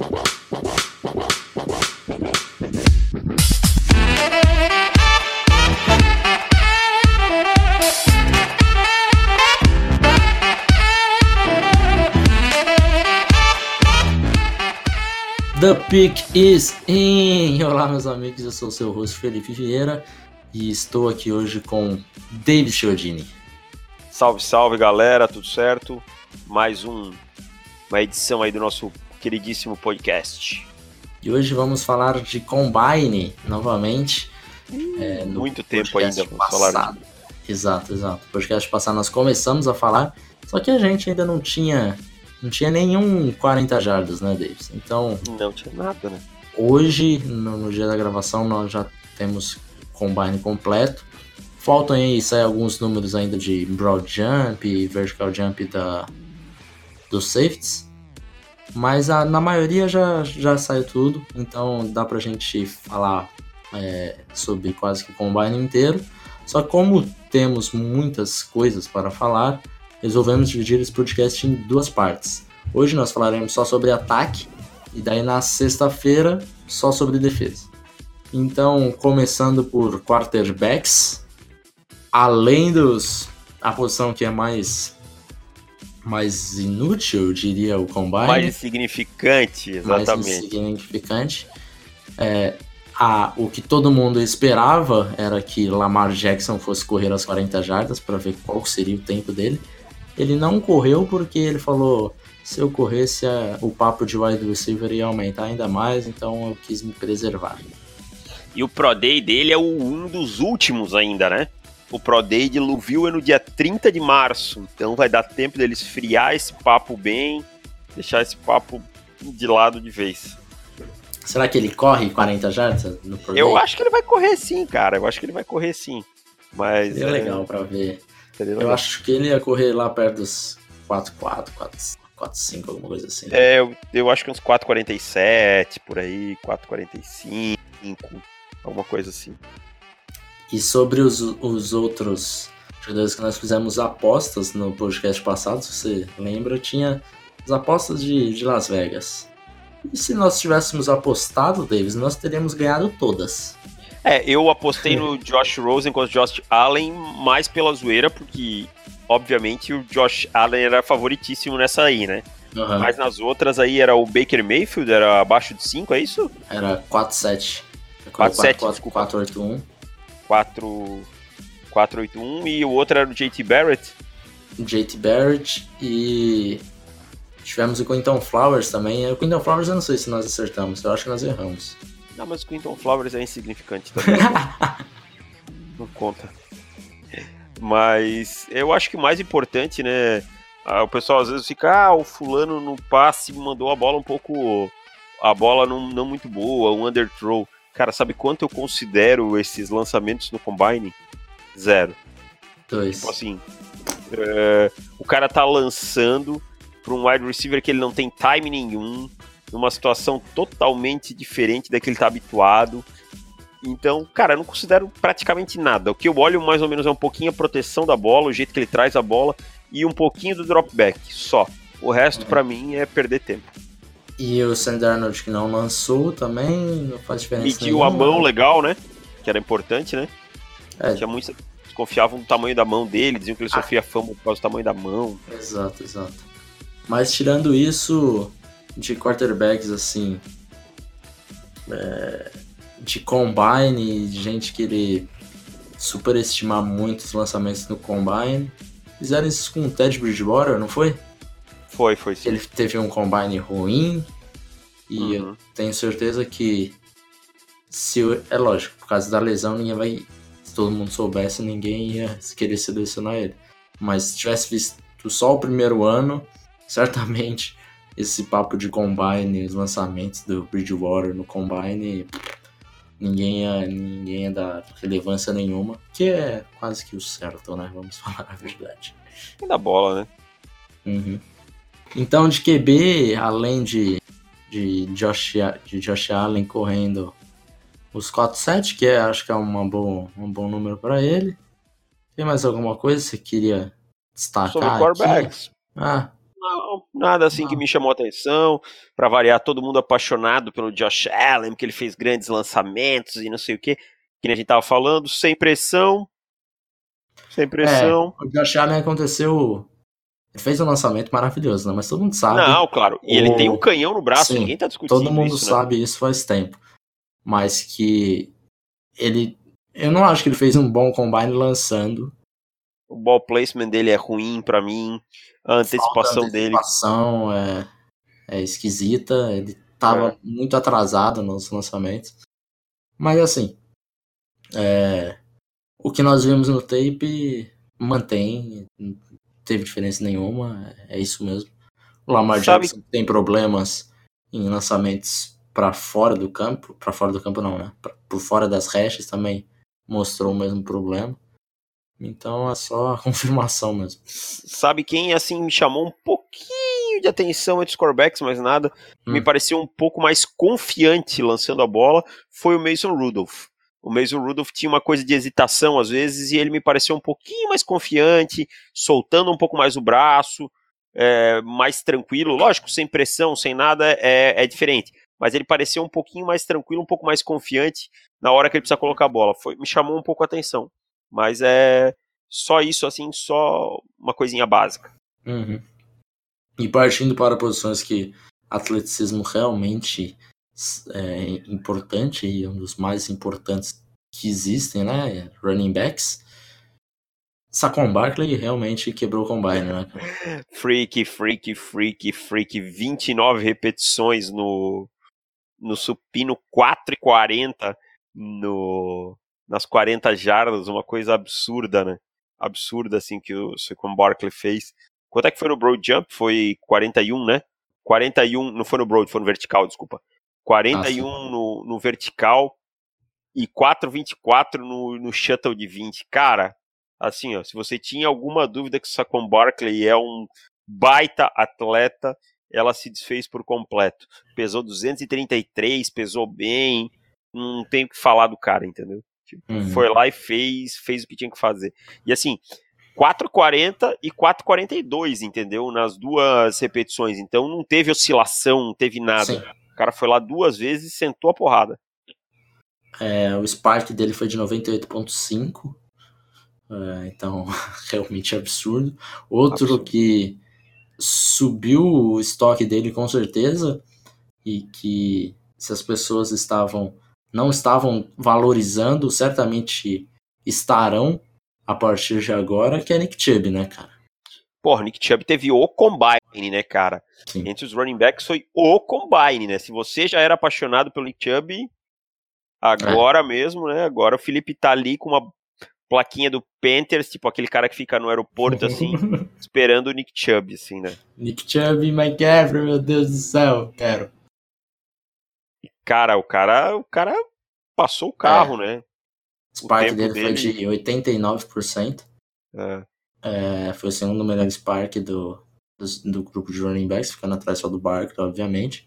The Pick is in! Olá, meus amigos, eu sou o seu host Felipe Vieira e estou aqui hoje com David Chiodini. Salve, salve galera, tudo certo? Mais um, uma edição aí do nosso queridíssimo podcast. E hoje vamos falar de Combine novamente. É, Muito tempo ainda vamos passado. falar. Exato, exato. No podcast passado nós começamos a falar, só que a gente ainda não tinha não tinha nenhum 40 jardas, né, Davis? Então. Não tinha nada, né? Hoje, no, no dia da gravação, nós já temos combine completo. Faltam aí sair alguns números ainda de broad jump vertical jump da, dos safeties. Mas a, na maioria já, já saiu tudo, então dá pra gente falar é, sobre quase que o combine inteiro. Só como temos muitas coisas para falar, resolvemos dividir esse podcast em duas partes. Hoje nós falaremos só sobre ataque e daí na sexta-feira só sobre defesa. Então, começando por quarterbacks, além dos a posição que é mais mais inútil, eu diria o combine. Mais insignificante, exatamente. Mais insignificante. É, a, o que todo mundo esperava era que Lamar Jackson fosse correr as 40 jardas para ver qual seria o tempo dele. Ele não correu porque ele falou: se eu corresse, o papo de wide receiver ia aumentar ainda mais, então eu quis me preservar. E o Pro Day dele é o, um dos últimos ainda, né? O Pro Day de Louisville é no dia 30 de março, então vai dar tempo dele esfriar esse papo bem, deixar esse papo de lado de vez. Será que ele corre 40 jardas no Pro Day? Eu acho que ele vai correr sim, cara. Eu acho que ele vai correr sim. Mas é, é legal para ver. Eu acho que ele ia correr lá perto dos 4-4, 4-5, alguma coisa assim. É, eu, eu acho que uns 4,47 por aí, 4,45, alguma coisa assim. E sobre os, os outros jogadores que nós fizemos apostas no podcast passado, se você lembra, tinha as apostas de, de Las Vegas. E se nós tivéssemos apostado, Davis, nós teríamos ganhado todas. É, eu apostei no Josh Rosen contra o Josh Allen mais pela zoeira, porque, obviamente, o Josh Allen era favoritíssimo nessa aí, né? Uhum. Mas nas outras aí era o Baker Mayfield, era abaixo de 5, é isso? Era 4-7. 4-7, 4-8-1. 4-8-1 e o outro era o JT Barrett. JT Barrett e tivemos o Quinton Flowers também. O Quinton Flowers eu não sei se nós acertamos, eu acho que nós erramos. Não, mas o Quinton Flowers é insignificante também. não conta. Mas eu acho que o mais importante, né? O pessoal às vezes fica, ah, o fulano no passe mandou a bola um pouco. A bola não, não muito boa, um underthrow. Cara, sabe quanto eu considero esses lançamentos no combine? Zero. Dois. Tipo assim, é, o cara tá lançando para um wide receiver que ele não tem time nenhum, numa situação totalmente diferente da que ele está habituado. Então, cara, eu não considero praticamente nada. O que eu olho mais ou menos é um pouquinho a proteção da bola, o jeito que ele traz a bola e um pouquinho do dropback, só. O resto, para mim, é perder tempo. E o Sandy Arnold que não lançou também, não faz diferença Mediu nenhuma. a mão legal, né? Que era importante, né? É. Tinha muitos desconfiavam do tamanho da mão dele, diziam que ele ah. sofria fama por causa do tamanho da mão. Exato, exato. Mas tirando isso, de quarterbacks assim é, de combine, de gente que ele superestimar muito os lançamentos no combine. Fizeram isso com o Ted Bridgewater, não foi? Foi, foi sim. Ele teve um combine ruim e uhum. eu tenho certeza que se é lógico, por causa da lesão ninguém vai se todo mundo soubesse, ninguém ia querer selecionar ele. Mas se tivesse visto só o primeiro ano, certamente esse papo de combine, os lançamentos do Bridgewater no combine, ninguém ia, ninguém ia dar relevância nenhuma, que é quase que o certo, né? Vamos falar a verdade. E da bola, né? Uhum. Então, de QB, além de, de, Josh, de Josh Allen correndo os 4-7, que é, acho que é uma boa, um bom número para ele. Tem mais alguma coisa que você queria destacar? Sobre quarterbacks. Ah, Não, nada assim não. que me chamou atenção. Para variar, todo mundo apaixonado pelo Josh Allen, que ele fez grandes lançamentos e não sei o que. Que a gente tava falando, sem pressão. Sem pressão. É, o Josh Allen aconteceu. Ele fez um lançamento maravilhoso, né? Mas todo mundo sabe. Não, claro. E o... ele tem um canhão no braço, Sim, ninguém tá discutindo. Todo mundo isso, né? sabe né? isso faz tempo. Mas que ele. Eu não acho que ele fez um bom combine lançando. O ball placement dele é ruim para mim. A antecipação, dele. A antecipação é, é esquisita. Ele tava é. muito atrasado nos lançamentos. Mas assim. É, o que nós vimos no tape mantém. Não teve diferença nenhuma. É isso mesmo. O Lamar Sabe... Jackson tem problemas em lançamentos para fora do campo, para fora do campo não, né? Pra, por fora das rechas também mostrou o mesmo problema. Então é só a confirmação mesmo. Sabe quem assim me chamou um pouquinho de atenção entre os corebacks, mas nada, hum. me pareceu um pouco mais confiante lançando a bola, foi o Mason Rudolph. O Mason Rudolph tinha uma coisa de hesitação às vezes e ele me pareceu um pouquinho mais confiante, soltando um pouco mais o braço, é, mais tranquilo. Lógico, sem pressão, sem nada, é, é diferente mas ele pareceu um pouquinho mais tranquilo, um pouco mais confiante na hora que ele precisa colocar a bola. Foi, me chamou um pouco a atenção. Mas é só isso, assim, só uma coisinha básica. Uhum. E partindo para posições que atleticismo realmente é importante e um dos mais importantes que existem, né? Running backs. Saquon Barkley realmente quebrou o combine, né? Freak, freak, freak, freak. 29 repetições no, no supino 4,40 no, nas 40 jardas, uma coisa absurda, né? Absurda, assim, que o Saquon Barkley fez. Quanto é que foi no Broad Jump? Foi 41, né? 41, não foi no Broad, foi no vertical, desculpa. 41 ah, no, no vertical e 4,24 no, no shuttle de 20. Cara, assim, ó, se você tinha alguma dúvida que o Saquon Barkley é um baita atleta, ela se desfez por completo. Pesou 233, pesou bem, não tem o que falar do cara, entendeu? Tipo, uhum. Foi lá e fez, fez o que tinha que fazer. E assim, 4,40 e 4,42, entendeu? Nas duas repetições. Então não teve oscilação, não teve nada. Sim. O cara foi lá duas vezes e sentou a porrada. É, o Spark dele foi de 98,5. É, então, realmente absurdo. Outro absurdo. que subiu o estoque dele com certeza e que se as pessoas estavam não estavam valorizando, certamente estarão a partir de agora, que é Nick Chubb, né, cara? Porra, Nick Chubb teve o combine, né, cara? Sim. Entre os running backs foi o combine, né? Se você já era apaixonado pelo Nick Chubb, agora é. mesmo, né? Agora o Felipe tá ali com uma plaquinha do Panthers, tipo aquele cara que fica no aeroporto, assim, esperando o Nick Chubb, assim, né? Nick Chubb e Evra, meu Deus do céu, quero. Cara, o cara, o cara passou o carro, é. né? O Spark dele, dele, foi de 89%. É. É, foi o segundo melhor Spark do, do, do, grupo de running backs, ficando atrás só do Barkley, obviamente.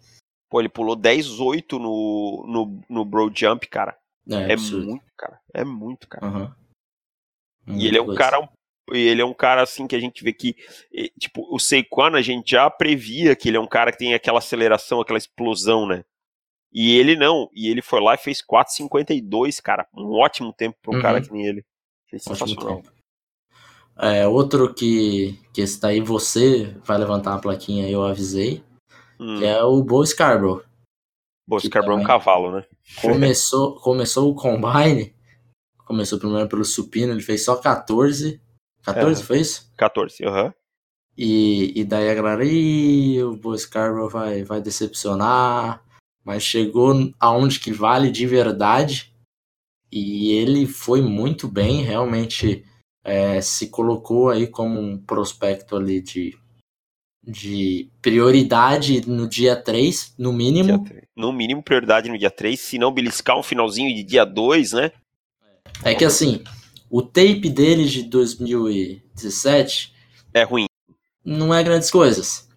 Pô, ele pulou 10-8 no, no, no Bro Jump, cara. É, é muito, cara. É muito, cara. Uhum. E ele é um cara ele é um cara assim que a gente vê que, tipo, o Saquon a gente já previa que ele é um cara que tem aquela aceleração, aquela explosão, né? E ele não, e ele foi lá e fez 4,52, cara. Um ótimo tempo para um uhum. cara que nem ele. Fez sensacional. É, outro que, que está aí, você vai levantar a plaquinha, eu avisei, hum. que é o Bo Scarborough. Bo Scarborough é um cavalo, né? Começou, começou o Combine Começou primeiro pelo supino, ele fez só 14. 14 é, foi isso? 14, aham. Uhum. E, e daí a galera, Ih, o Bo Scarborough vai, vai decepcionar. Mas chegou aonde que vale de verdade. E ele foi muito bem, realmente é, se colocou aí como um prospecto ali de, de prioridade no dia 3, no mínimo. No mínimo, prioridade no dia 3, se não beliscar um finalzinho de dia 2, né? É que assim, o tape dele de 2017 é ruim. Não é grandes coisas.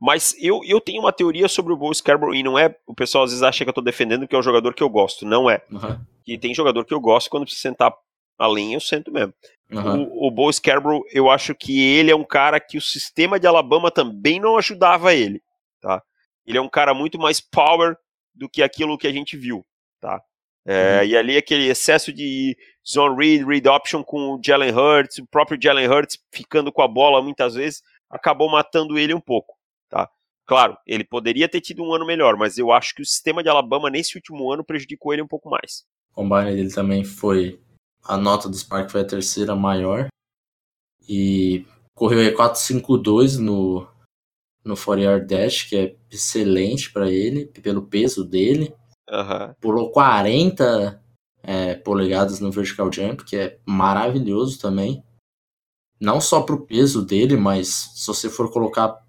Mas eu, eu tenho uma teoria sobre o Bo Scarborough e não é. O pessoal às vezes acha que eu tô defendendo que é o jogador que eu gosto. Não é. Uhum. E tem jogador que eu gosto quando precisa sentar além, eu sento mesmo. Uhum. O, o Bo Scarborough, eu acho que ele é um cara que o sistema de Alabama também não ajudava ele, tá? Ele é um cara muito mais power do que aquilo que a gente viu, tá? É, uhum. E ali aquele excesso de zone read, read option com o Jalen Hurts, o próprio Jalen Hurts ficando com a bola muitas vezes, acabou matando ele um pouco, tá? Claro, ele poderia ter tido um ano melhor, mas eu acho que o sistema de Alabama nesse último ano prejudicou ele um pouco mais. O combine dele também foi. A nota do Spark foi a terceira maior. E correu E452 no, no 4 Dash, que é excelente para ele, pelo peso dele. Uhum. Pulou 40 é, polegadas no Vertical Jump, que é maravilhoso também. Não só pro peso dele, mas se você for colocar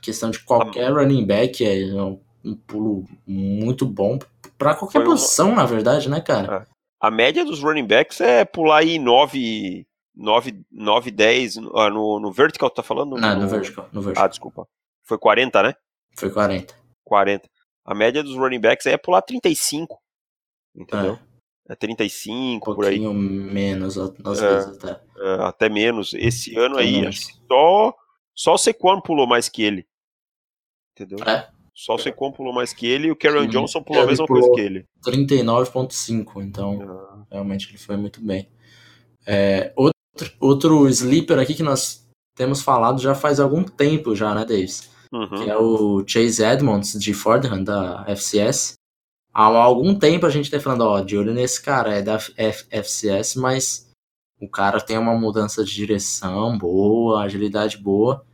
questão de qualquer running back, é um, um pulo muito bom para qualquer Foi posição, uma... na verdade, né, cara? A média dos running backs é pular aí 9, 9, 9 10 no, no vertical, tá falando? Não, no, no, vertical, no vertical. Ah, desculpa. Foi 40, né? Foi 40. 40. A média dos running backs é pular 35. Entendeu? É, é 35, um por aí. Um pouquinho menos, às é, vezes até. É, até menos. Esse ano aí, acho que só só o Sequan pulou mais que ele. Entendeu? É. Só o Sequan pulou mais que ele e o Karen Johnson pulou a mesma coisa que ele. 39.5, então ah. realmente ele foi muito bem. É, outro, outro sleeper aqui que nós temos falado já faz algum tempo já, né, Davis? Uhum. Que é o Chase Edmonds de Fordham, da FCS. Há algum tempo a gente tá falando, ó, de olho nesse cara, é da FCS, mas o cara tem uma mudança de direção boa, agilidade boa.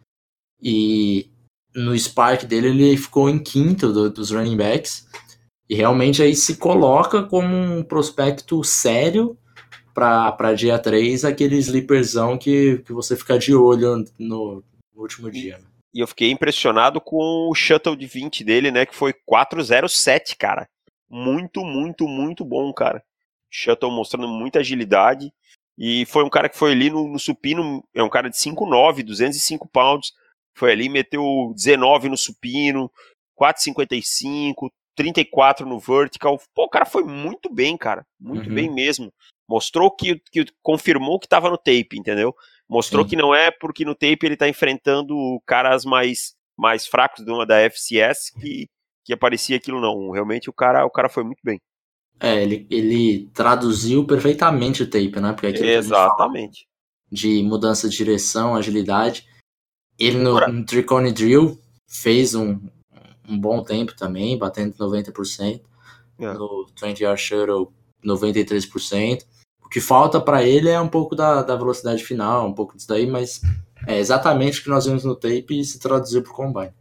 E no Spark dele ele ficou em quinto do, dos running backs. E realmente aí se coloca como um prospecto sério para dia 3, aquele sleeperzão que, que você fica de olho no, no último dia. E eu fiquei impressionado com o shuttle de 20 dele, né? Que foi 407, cara. Muito, muito, muito bom, cara. Shuttle mostrando muita agilidade. E foi um cara que foi ali no, no supino, é um cara de 5'9, 205 pounds. Foi ali, meteu 19 no supino, 4,55, 34 no vertical. Pô, o cara foi muito bem, cara. Muito uhum. bem mesmo. Mostrou que, que confirmou que estava no tape, entendeu? Mostrou Sim. que não é porque no tape ele tá enfrentando caras mais, mais fracos de uma da FCS que, que aparecia aquilo, não. Realmente o cara, o cara foi muito bem. É, ele, ele traduziu perfeitamente o tape, né? Porque Exatamente. De mudança de direção, agilidade. Ele no, no Tricone Drill fez um, um bom tempo também, batendo 90%. É. No 20 Yard Shuttle, 93%. O que falta para ele é um pouco da, da velocidade final, um pouco disso daí, mas é exatamente o que nós vimos no tape e se traduziu pro combine.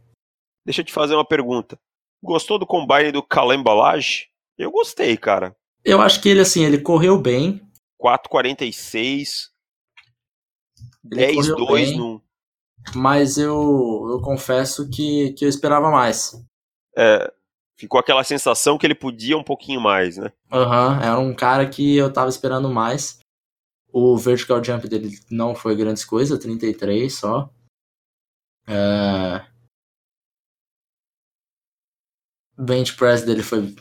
Deixa eu te fazer uma pergunta. Gostou do combine do Kalem Balage? Eu gostei, cara. Eu acho que ele, assim, ele correu bem. 4,46. 10-2 no. Mas eu, eu confesso que, que eu esperava mais. É, ficou aquela sensação que ele podia um pouquinho mais, né? Aham, uhum, era um cara que eu tava esperando mais. O vertical jump dele não foi grandes coisas, 33 só. É... Bench press dele foi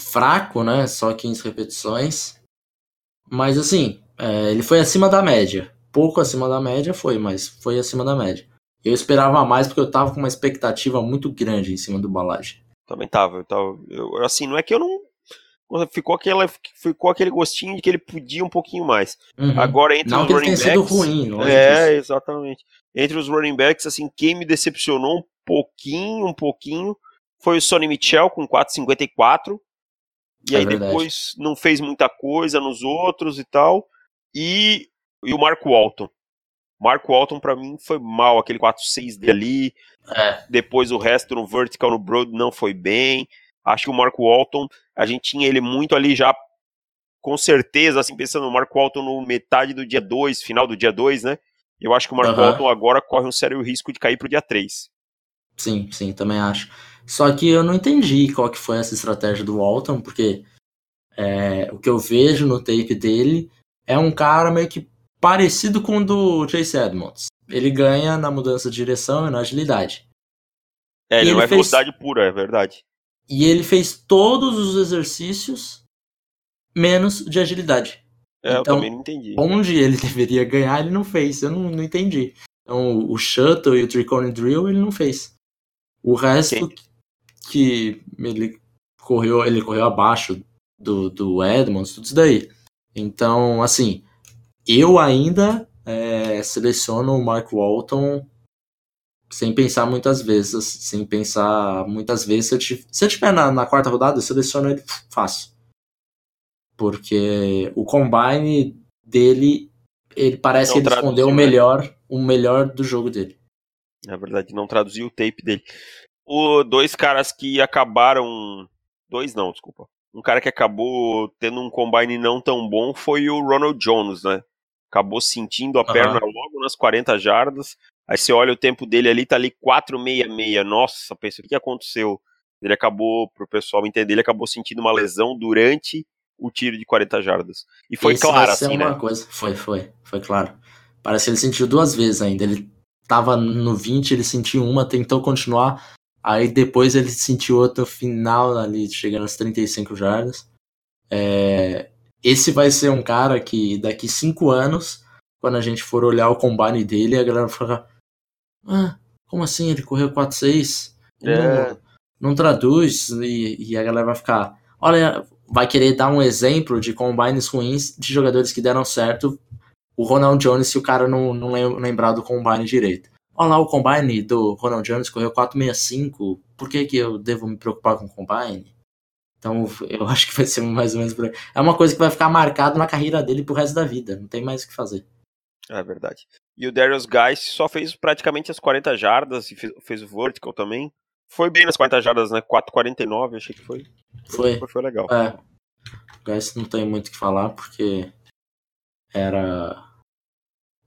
fraco, né? Só 15 repetições. Mas assim, é, ele foi acima da média. Pouco acima da média foi, mas foi acima da média. Eu esperava mais porque eu tava com uma expectativa muito grande em cima do Balage. Também tava, eu tava. Eu, assim, não é que eu não. Ficou, aquela, ficou aquele gostinho de que ele podia um pouquinho mais. Uhum. Agora, entre não os que running backs. Sido ruim, é, exatamente. Entre os running backs, assim, quem me decepcionou um pouquinho, um pouquinho, foi o Sonny Mitchell com 4,54. E é aí verdade. depois não fez muita coisa nos outros e tal. E, e o Marco Walton. Marco Walton para mim foi mal, aquele 4-6 dele. É. Depois o resto no vertical, no broad não foi bem. Acho que o Marco Walton, a gente tinha ele muito ali já com certeza, assim, pensando no Marco Walton no metade do dia 2, final do dia 2, né? Eu acho que o Marco uhum. Walton agora corre um sério risco de cair pro dia 3. Sim, sim, também acho. Só que eu não entendi qual que foi essa estratégia do Walton, porque é, o que eu vejo no tape dele é um cara meio que parecido com o do Chase Edmonds. Ele ganha na mudança de direção e na agilidade. É, ele, não é fez... velocidade pura, é verdade. E ele fez todos os exercícios menos de agilidade. É, eu Então, também não entendi. Onde ele deveria ganhar, ele não fez. Eu não, não entendi. Então, o Shuttle e o Tricone Drill, ele não fez. O resto que ele correu, ele correu abaixo do, do Edmonds, tudo isso daí. Então, assim, eu ainda é, seleciono o Mark Walton sem pensar muitas vezes, sem pensar muitas vezes. Se eu, tiv- se eu tiver na, na quarta rodada, eu seleciono ele fácil. Porque o combine dele, ele parece Não que ele escondeu o né? melhor, o melhor do jogo dele. Na verdade, não traduziu o tape dele. O, dois caras que acabaram. Dois não, desculpa. Um cara que acabou tendo um combine não tão bom foi o Ronald Jones, né? Acabou sentindo a Aham. perna logo nas 40 jardas. Aí você olha o tempo dele ali, tá ali 4,66. Nossa, pensa, o que aconteceu? Ele acabou, pro pessoal entender, ele acabou sentindo uma lesão durante o tiro de 40 jardas. E foi Esse claro, assim, uma né? coisa. Foi, foi, foi claro. Parece que ele sentiu duas vezes ainda. Ele tava no 20, ele sentiu uma, tentou continuar. Aí depois ele sentiu outra final ali, chegando às 35 jardas. É, esse vai ser um cara que daqui cinco anos, quando a gente for olhar o combine dele, a galera vai falar: Ah, como assim? Ele correu 4-6? É. Não, não traduz. E, e a galera vai ficar: Olha, vai querer dar um exemplo de combines ruins de jogadores que deram certo. O Ronald Jones, se o cara não, não lem- lembrar do combine direito. Olha lá, o combine do Ronald Jones correu 4,65. Por que, que eu devo me preocupar com o combine? Então, eu acho que vai ser mais ou menos por aí. É uma coisa que vai ficar marcado na carreira dele pro resto da vida. Não tem mais o que fazer. É verdade. E o Darius Guys só fez praticamente as 40 jardas e fez, fez o vertical também. Foi bem nas 40 jardas, né? 4,49, achei que foi. Foi. Foi, foi legal. É. O Guys não tem muito o que falar porque era.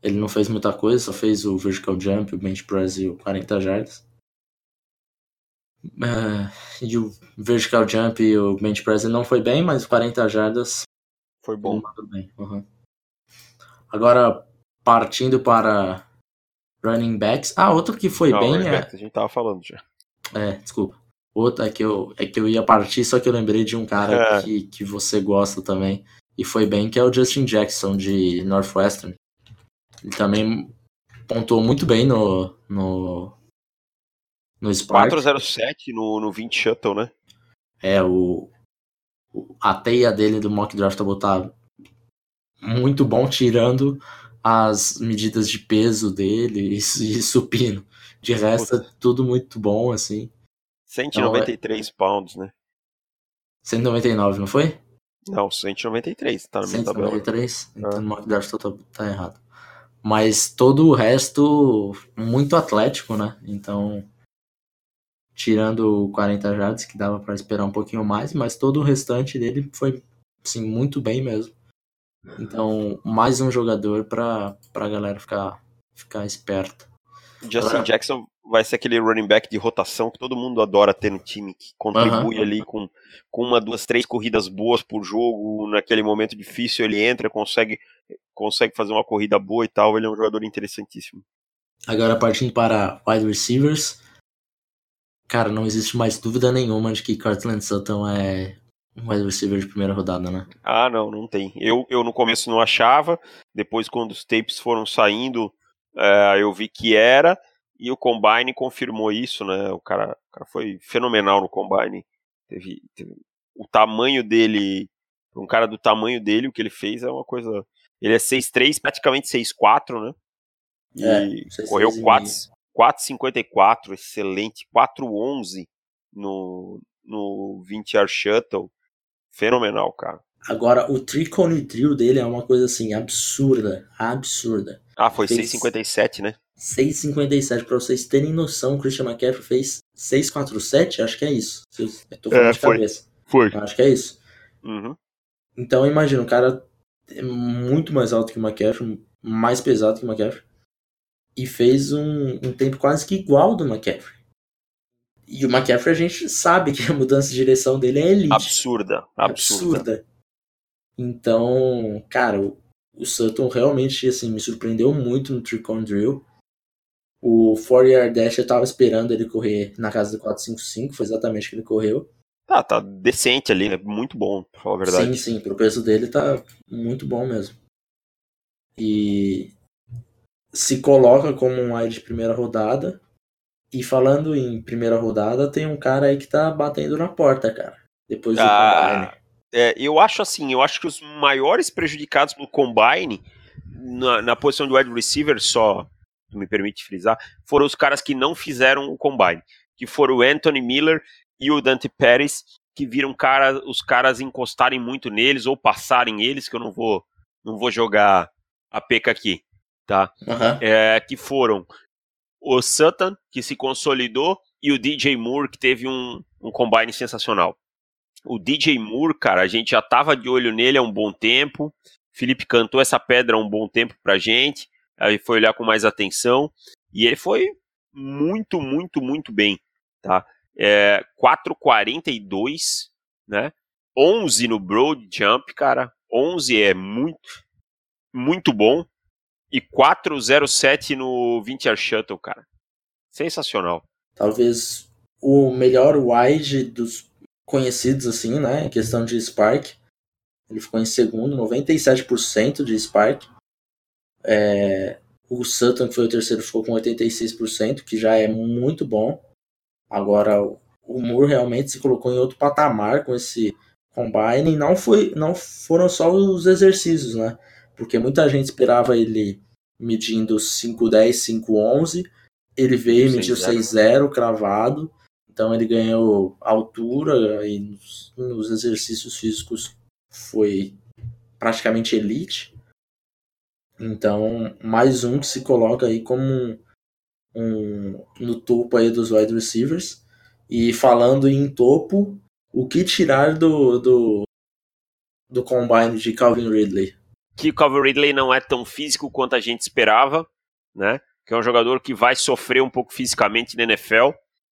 Ele não fez muita coisa, só fez o vertical jump, o bench press e o 40 jardas. É, e o vertical jump e o bench press não foi bem, mas o 40 jardas Foi bom. mandou bem. uhum. Agora, partindo para running backs. Ah, outro que foi Não, bem é. back, A gente tava falando já. É, desculpa. Outro é que, eu, é que eu ia partir, só que eu lembrei de um cara É. que, que você gosta também. E foi bem, que é o Justin Jackson, de Northwestern. Ele também pontuou muito bem no, no, no Spark. 407 no, no 20 shuttle, né? É, o, o- a teia dele do mock draft tá botar muito bom, tirando as medidas de peso dele e, e supino. De resto, é tudo muito bom, assim. 193 pounds, né? 199, não foi? Não, 193, tá na minha tabela. 193? Então É. no mock draft tá, tá errado. Mas todo o resto, muito atlético, né? Então, tirando o 40 jardas, que dava pra esperar um pouquinho mais, mas todo o restante dele foi, assim, muito bem mesmo. Então, mais um jogador pra, pra galera ficar, ficar esperta. Justin Agora- Jackson vai ser aquele running back de rotação que todo mundo adora ter no time, que contribui ali com, com uma, duas, três corridas boas por jogo, naquele momento difícil ele entra, consegue, consegue fazer uma corrida boa e tal, ele é um jogador interessantíssimo. Agora, partindo para wide receivers, cara, não existe mais dúvida nenhuma de que Cortland Sutton é um wide receiver de primeira rodada, né? Ah, não, não tem. Eu, eu no começo não achava, depois quando os tapes foram saindo, é, eu vi que era, e o Combine confirmou isso, né? O cara, o cara foi fenomenal no Combine. Teve, teve- o tamanho dele, um cara do tamanho dele, o que ele fez é uma coisa. Ele é 6'3, praticamente 6'4, né? E É, 6'3 correu 4 4,54, excelente, 4,11 no, no 20 yard shuttle. Fenomenal, cara. Agora, o tricone drill dele é uma coisa assim, absurda. Absurda. Ah, foi Fez- 6,57, né? 6,57. Pra vocês terem noção, o Christian McCaffrey fez 6,47? Acho que é isso. Eu tô falando É, de foi. cabeça. Foi. Eu Acho que é isso. Uhum. Então, imagina, o cara é muito mais alto que o McCaffrey, mais pesado que o McCaffrey, e fez um, um tempo quase que igual ao do McCaffrey. E o McCaffrey a gente sabe que a mudança de direção dele é elite. Absurda, absurda. Então, cara, o, o Sutton realmente assim, me surpreendeu muito no Tricon Drill. O 4 Yard Dash eu tava esperando ele correr na casa do 455, foi exatamente o que ele correu. Tá, tá decente ali, é muito bom, pra falar a verdade. Sim, sim, pro peso dele tá muito bom mesmo. E se coloca como um wide de primeira rodada. E falando em primeira rodada, tem um cara aí que tá batendo na porta, cara. Depois do ah, combine. É, eu acho assim, eu acho que os maiores prejudicados no combine, na, na posição de wide receiver, só me permite frisar, foram os caras que não fizeram o combine. Que foram o Anthony Miller e o Dante Pérez, que viram cara, os caras encostarem muito neles ou passarem eles, que eu não vou, não vou jogar a peca aqui, tá? Uhum. É, que foram o Sutton, que se consolidou, e o DJ Moore, que teve um, um combine sensacional. O DJ Moore, cara, a gente já tava de olho nele há um bom tempo. Felipe cantou essa pedra há um bom tempo pra gente. Aí foi olhar com mais atenção. E ele foi muito, muito, muito bem, tá? É, 4,42, né? 11 no Broad Jump, cara. 11 é muito, muito bom e 407 no 20 Yard Shuttle, cara. Sensacional. Talvez o melhor wide dos conhecidos, assim, né? Em questão de Spark. Ele ficou em segundo, 97% de Spark. É, o Sutton, que foi o terceiro, ficou com 86%, que já é muito bom. Agora, o Moore realmente se colocou em outro patamar com esse combine. E não, foi, não foram só os exercícios, né? Porque muita gente esperava ele medindo 5'10, 5'11, ele veio e mediu 6'0 cravado, então ele ganhou altura e nos, nos exercícios físicos foi praticamente elite. Então, mais um que se coloca aí como um, um, no topo aí dos wide receivers. E falando em topo, o que tirar do, do, do combine de Calvin Ridley? Que o Calvin Ridley não é tão físico quanto a gente esperava, né? Que é um jogador que vai sofrer um pouco fisicamente na NFL,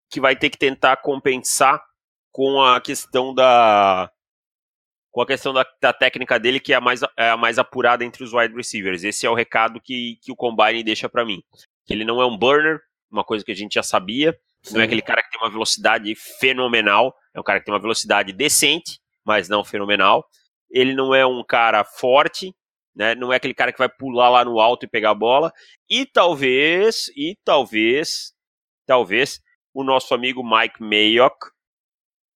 que vai ter que tentar compensar com a questão da com a questão da, da técnica dele que é a, mais, é a mais apurada entre os wide receivers. Esse é o recado que, que o Combine deixa para mim. Que ele não é um burner, uma coisa que a gente já sabia. Sim. Não é aquele cara que tem uma velocidade fenomenal. É um cara que tem uma velocidade decente, mas não fenomenal. Ele não é um cara forte, né? Não é aquele cara que vai pular lá no alto e pegar a bola. E talvez, e talvez, talvez o nosso amigo Mike Mayock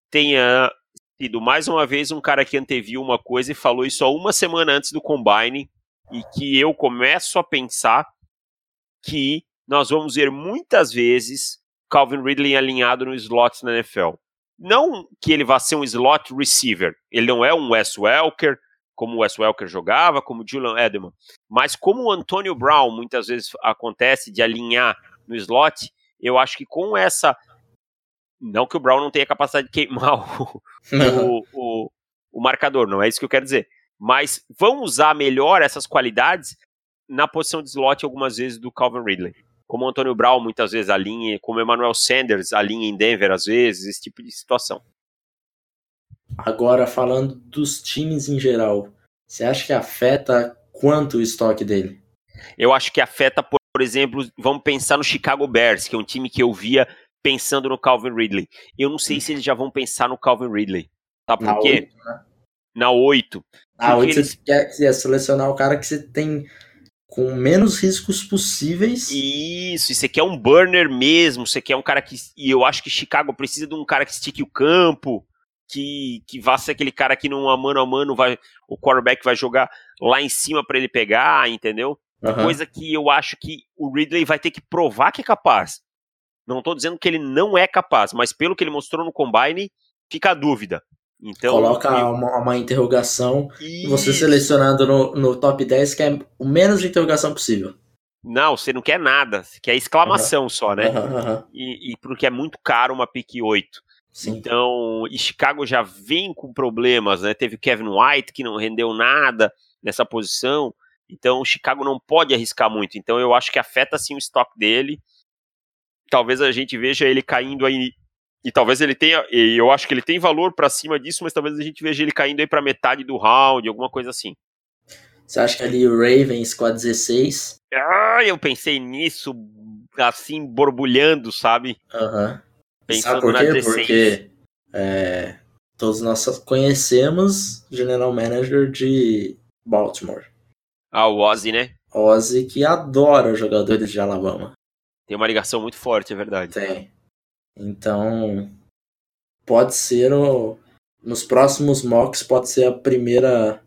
tenha sido mais uma vez um cara que anteviu uma coisa e falou isso há uma semana antes do combine e que eu começo a pensar que nós vamos ver muitas vezes Calvin Ridley alinhado no slot na NFL. Não que ele vá ser um slot receiver, ele não é um Wes Welker, como o Wes Welker jogava, como o Julian Edelman. Mas como o Antonio Brown muitas vezes acontece de alinhar no slot, eu acho que com essa. Não que o Brown não tenha capacidade de queimar o, o, o, o marcador, não é isso que eu quero dizer. Mas vão usar melhor essas qualidades na posição de slot algumas vezes do Calvin Ridley. Como o Antônio Brown muitas vezes alinha, como o Emmanuel Sanders alinha em Denver às vezes, esse tipo de situação. Agora, falando dos times em geral, você acha que afeta quanto o estoque dele? Eu acho que afeta, por exemplo, vamos pensar no Chicago Bears, que é um time que eu via pensando no Calvin Ridley. Eu não sei se eles já vão pensar no Calvin Ridley. Sabe por Na quê? 8, né? Na 8. Na 8 eles... você quer selecionar o cara que você tem com menos riscos possíveis. Isso, e você quer um burner mesmo, você quer um cara que. E eu acho que Chicago precisa de um cara que estique o campo, que, que vá ser aquele cara que num mano a mano vai, o quarterback vai jogar lá em cima para ele pegar, entendeu? Uhum. Coisa que eu acho que o Ridley vai ter que provar que é capaz. Não estou dizendo que ele não é capaz, mas pelo que ele mostrou no combine, fica a dúvida. Então, Coloca eu... uma, uma, interrogação e você selecionando no, no top 10 que é o menos de interrogação possível. Não, você não quer nada, você quer exclamação uhum. só, né? Uhum, e, e, porque é muito caro uma pick 8. Sim. Então, Chicago já vem com problemas, né? Teve o Kevin White que não rendeu nada nessa posição. Então, Chicago não pode arriscar muito. Então, eu acho que afeta sim o estoque dele. Talvez a gente veja ele caindo aí e talvez ele tenha, e eu acho que ele tem valor para cima disso, mas talvez a gente veja ele caindo aí para metade do round, alguma coisa assim. Você acha que ali o Ravens com a 16? Ah, eu pensei nisso assim borbulhando, sabe? Aham. Pensando Sabe por quê? Porque é, todos nós conhecemos, general manager de Baltimore. Ah, o Ozzy, né? Ozzy que adora jogadores de Alabama. Tem uma ligação muito forte, é verdade. Tem. Então, pode ser o, nos próximos mocks pode ser a primeira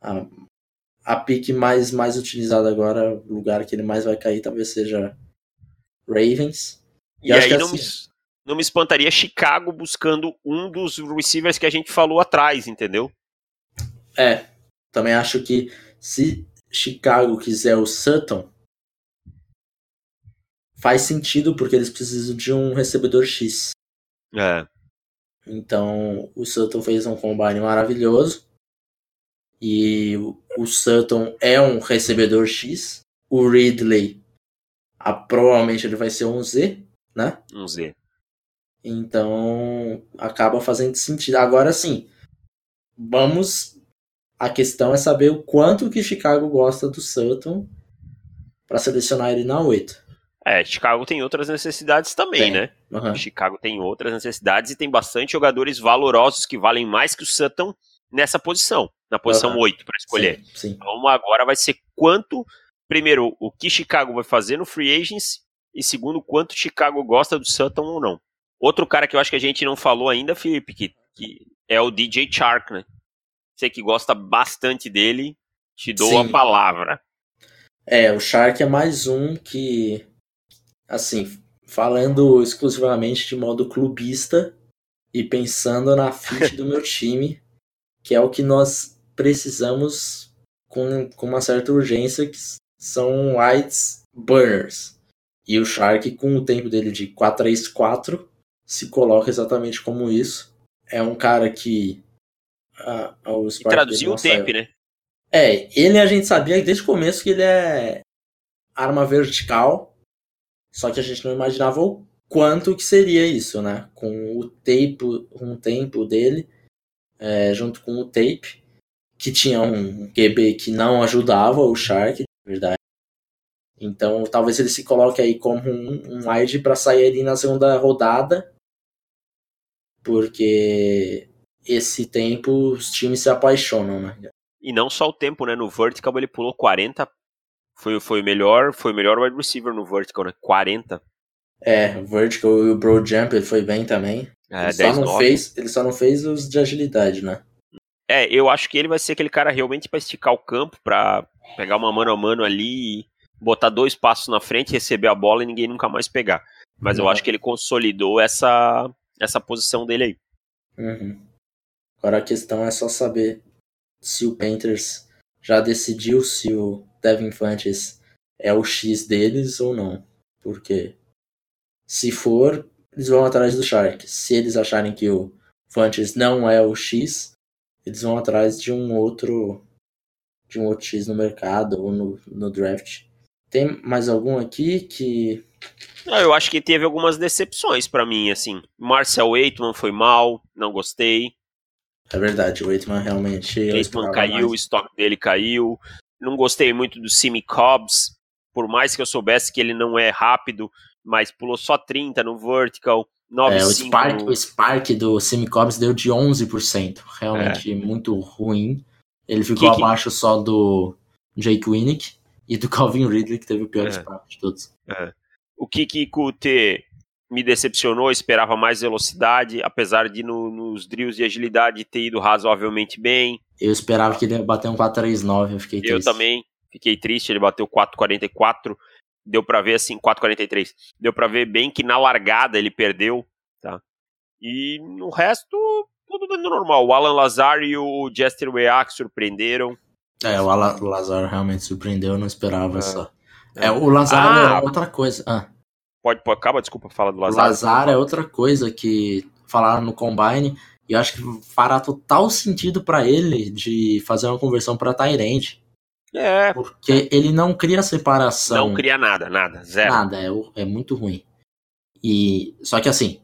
a, a pick mais mais utilizada agora, o lugar que ele mais vai cair talvez seja Ravens. E, e aí não, assim, não me espantaria Chicago buscando um dos receivers que a gente falou atrás, entendeu? É, também acho que se Chicago quiser o Sutton, faz sentido porque eles precisam de um recebedor X. É. Então o Sutton fez um combine maravilhoso. E o Sutton é um recebedor X. O Ridley, a, provavelmente ele vai ser um Z, né? Um Z. Então acaba fazendo sentido. Agora sim, vamos. A questão é saber o quanto que Chicago gosta do Sutton para selecionar ele na 8. É, Chicago tem outras necessidades também, tem. né? Uhum. Chicago tem outras necessidades e tem bastante jogadores valorosos que valem mais que o Sutton nessa posição, na posição uhum. 8 para escolher. Sim, sim. Então agora vai ser quanto, primeiro, o que Chicago vai fazer no free agents e segundo, quanto Chicago gosta do Sutton ou não. Outro cara que eu acho que a gente não falou ainda, Felipe, que, que é o DJ Chark, né? Você que gosta bastante dele, te dou sim. a palavra. É, o Shark é mais um que assim, falando exclusivamente de modo clubista e pensando na fit do meu time, que é o que nós precisamos com, com uma certa urgência, que são whites burners. E o Shark, com o tempo dele de 4-3-4, se coloca exatamente como isso. É um cara que. Ah, e traduziu o tempo, né? É, ele a gente sabia desde o começo que ele é arma vertical, só que a gente não imaginava o quanto que seria isso, né? Com o tempo, um tempo dele, é, junto com o tape, que tinha um QB que não ajudava o Shark, de verdade. Então talvez ele se coloque aí como um, um wide para sair ali na segunda rodada, porque esse tempo os times se apaixonam, né? E não só o tempo, né? No vertical ele pulou 40 foi, foi o melhor, foi o melhor wide receiver no vertical, né? 40. É, o vertical e o bro jump ele foi bem também. É, ele, 10, só não fez, ele só não fez os de agilidade, né? É, eu acho que ele vai ser aquele cara realmente para esticar o campo, para pegar uma mano a mano ali botar dois passos na frente, receber a bola e ninguém nunca mais pegar. Mas uhum. eu acho que ele consolidou essa, essa posição dele aí. Uhum. Agora a questão é só saber se o Panthers já decidiu se o Devin Funches é o X deles ou não. Porque se for, eles vão atrás do Shark. Se eles acharem que o Funches não é o X, eles vão atrás de um outro de um outro X no mercado ou no, no draft. Tem mais algum aqui que não, eu acho que teve algumas decepções para mim, assim. Marcel Waitman foi mal, não gostei. É verdade, o Waitman realmente. Waitman caiu, mais. o estoque dele caiu. Não gostei muito do Simi Cobbs, por mais que eu soubesse que ele não é rápido, mas pulou só 30 no vertical. 9, é, o, Spark, no... o Spark do Simi Cobbs deu de 11%. Realmente é. muito ruim. Ele ficou que, abaixo que... só do Jake Winnick e do Calvin Ridley, que teve o pior é. Spark de todos. É. O Kiki Kute me decepcionou, esperava mais velocidade, apesar de no, nos drills de agilidade ter ido razoavelmente bem. Eu esperava que ele bater um 439, eu fiquei triste. Eu também fiquei triste, ele bateu 444, deu para ver assim, 443. Deu para ver bem que na largada ele perdeu, tá? E no resto, tudo dando normal. O Alan Lazar e o Jester Weak surpreenderam. É, o Alan Lazar realmente surpreendeu, eu não esperava é. só. É, o Lazar ah, é outra coisa. Ah. Pode, pode, acaba, desculpa, fala do Lazar. Lazar é outra coisa que falaram no Combine e eu acho que fará total sentido para ele de fazer uma conversão para Tyrant. É. Porque ele não cria separação. Não cria nada, nada, zero. Nada, é, é muito ruim. E só que assim,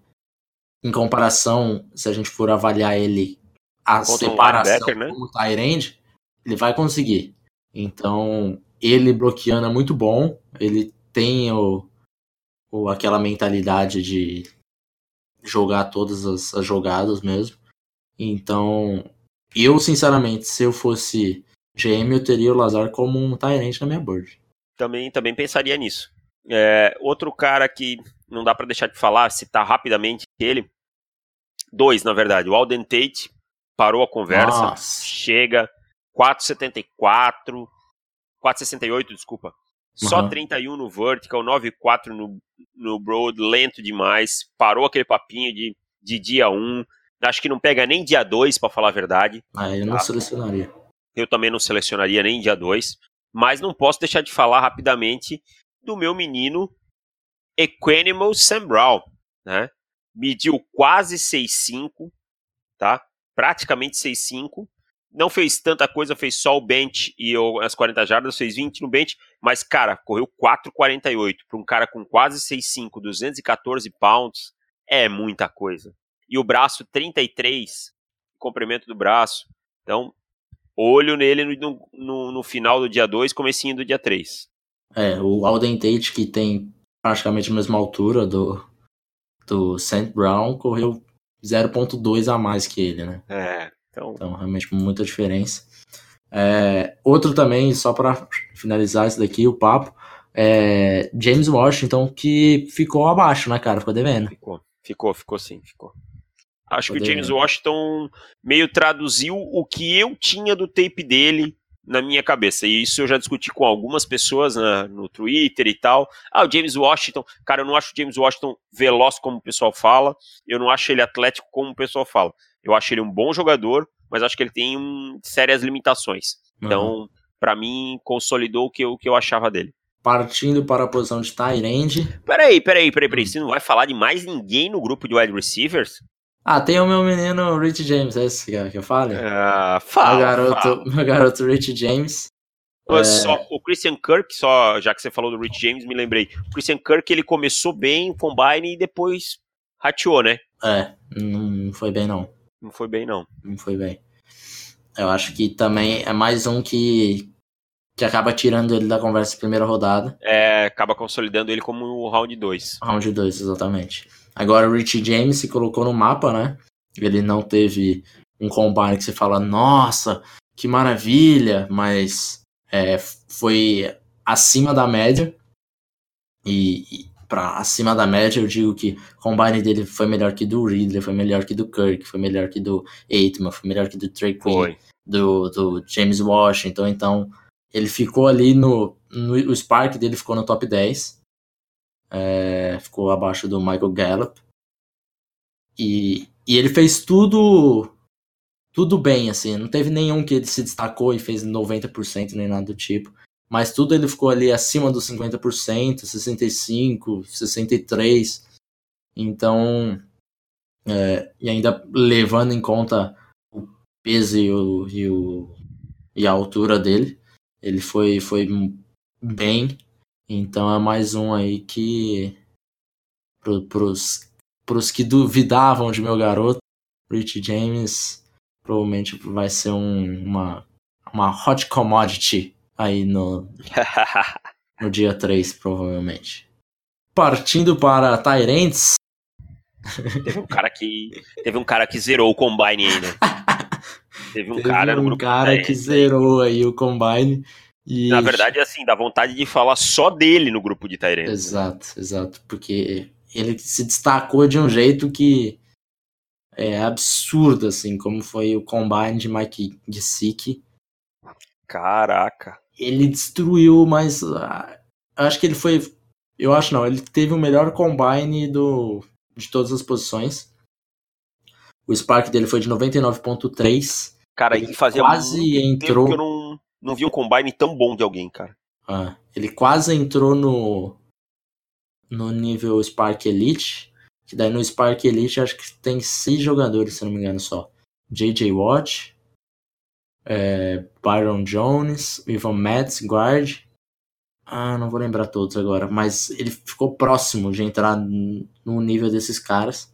em comparação, se a gente for avaliar ele a Contra separação um né? como Tyrande, ele vai conseguir. Então, ele bloqueando é muito bom, ele tem o, ou aquela mentalidade de jogar todas as, as jogadas mesmo. Então, eu, sinceramente, se eu fosse GM, eu teria o Lazar como um Tyrant na minha board. Também, também pensaria nisso. É, outro cara que não dá para deixar de falar, citar rapidamente ele. Dois, na verdade. O Alden Tate parou a conversa. Nossa. Chega 4,74. 4,68, desculpa. Uhum. Só 31 no vertical, 9,4 no, no broad, lento demais. Parou aquele papinho de, de dia 1. Acho que não pega nem dia 2, para falar a verdade. Ah, eu não tá? selecionaria. Eu também não selecionaria nem dia 2. Mas não posso deixar de falar rapidamente do meu menino Equanimal Sam Brown, né? Mediu quase 6'5", tá? Praticamente 6'5". Não fez tanta coisa, fez só o bench e as 40 jardas, fez 20 no bench, mas, cara, correu 4,48. Para um cara com quase 6'5", 214 pounds, é muita coisa. E o braço 33, comprimento do braço. Então, olho nele no, no, no final do dia 2, comecinho do dia 3. É, o Alden Tate, que tem praticamente a mesma altura do, do St. Brown, correu 0.2 a mais que ele, né? É, então... então realmente muita diferença. É, outro também, só para finalizar isso daqui, o papo, é James Washington, que ficou abaixo, né, cara? Ficou devendo. Ficou, ficou, ficou sim, ficou. Acho ficou que o James Washington meio traduziu o que eu tinha do tape dele na minha cabeça. E isso eu já discuti com algumas pessoas né, no Twitter e tal. Ah, o James Washington. Cara, eu não acho o James Washington veloz como o pessoal fala. Eu não acho ele atlético como o pessoal fala. Eu acho ele um bom jogador, mas acho que ele tem um, sérias limitações. Uhum. Então, para mim, consolidou o que, eu, o que eu achava dele. Partindo para a posição de Tyrande. Peraí, peraí, peraí, peraí. Hum. Você não vai falar de mais ninguém no grupo de wide receivers? Ah, tem o meu menino Rich James, é esse que eu falo? Ah, fala, meu garoto, fala. meu garoto Rich James. É... Só, o Christian Kirk, só já que você falou do Rich James, me lembrei. O Christian Kirk ele começou bem o combine e depois rateou, né? É, não foi bem não. Não foi bem não. Não foi bem. Eu acho que também é mais um que que acaba tirando ele da conversa de primeira rodada. É, acaba consolidando ele como o round 2. Round 2, exatamente. Agora o Richie James se colocou no mapa, né? Ele não teve um combine que você fala, nossa, que maravilha, mas é, foi acima da média. E, e para acima da média eu digo que o combine dele foi melhor que do Ridley, foi melhor que do Kirk, foi melhor que do Aitman, foi melhor que do Trey Quinn, do, do James Washington. Então ele ficou ali no, no. O Spark dele ficou no top 10 é, ficou abaixo do Michael Gallup. E, e ele fez tudo tudo bem, assim, não teve nenhum que ele se destacou e fez 90% nem nada do tipo. Mas tudo ele ficou ali acima dos 50%, 65%, 63%. Então, é, e ainda levando em conta o peso e, o, e, o, e a altura dele, ele foi, foi bem então é mais um aí que. Pro, pros, que duvidavam de meu garoto, Rich James provavelmente vai ser um, uma, uma hot commodity aí no, no dia 3, provavelmente. Partindo para Tyrants. Teve um cara que. Teve um cara que zerou o Combine aí, né? Teve um Teve cara no um grupo. cara que zerou aí o Combine. E... Na verdade, assim, dá vontade de falar só dele no grupo de Tyrants. Né? Exato, exato. Porque ele se destacou de um jeito que é absurdo, assim, como foi o combine de Mike Gesicki. Caraca. Ele destruiu, mas uh, acho que ele foi. Eu acho não, ele teve o melhor combine do, de todas as posições. O Spark dele foi de 99.3. Cara, ele fazia quase entrou. eu não não vi um combine tão bom de alguém, cara. Ah, ele quase entrou no no nível Spark Elite, que daí no Spark Elite acho que tem seis jogadores, se não me engano só. J.J. Watt, é, Byron Jones, Ivan Metz, guard. Ah, não vou lembrar todos agora, mas ele ficou próximo de entrar no nível desses caras.